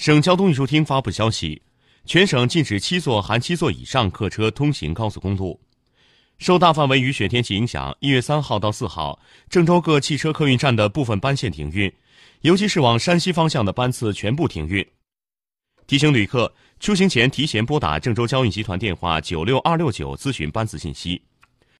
省交通运输厅发布消息全省禁止七座含七座以上客车通行高速公路。受大范围雨雪天气影响一月三号到四号郑州各汽车客运站的部分班线停运尤其是往山西方向的班次全部停运。提醒旅客出行前提前拨打郑州交运集团电话九六二六九咨询班次信息。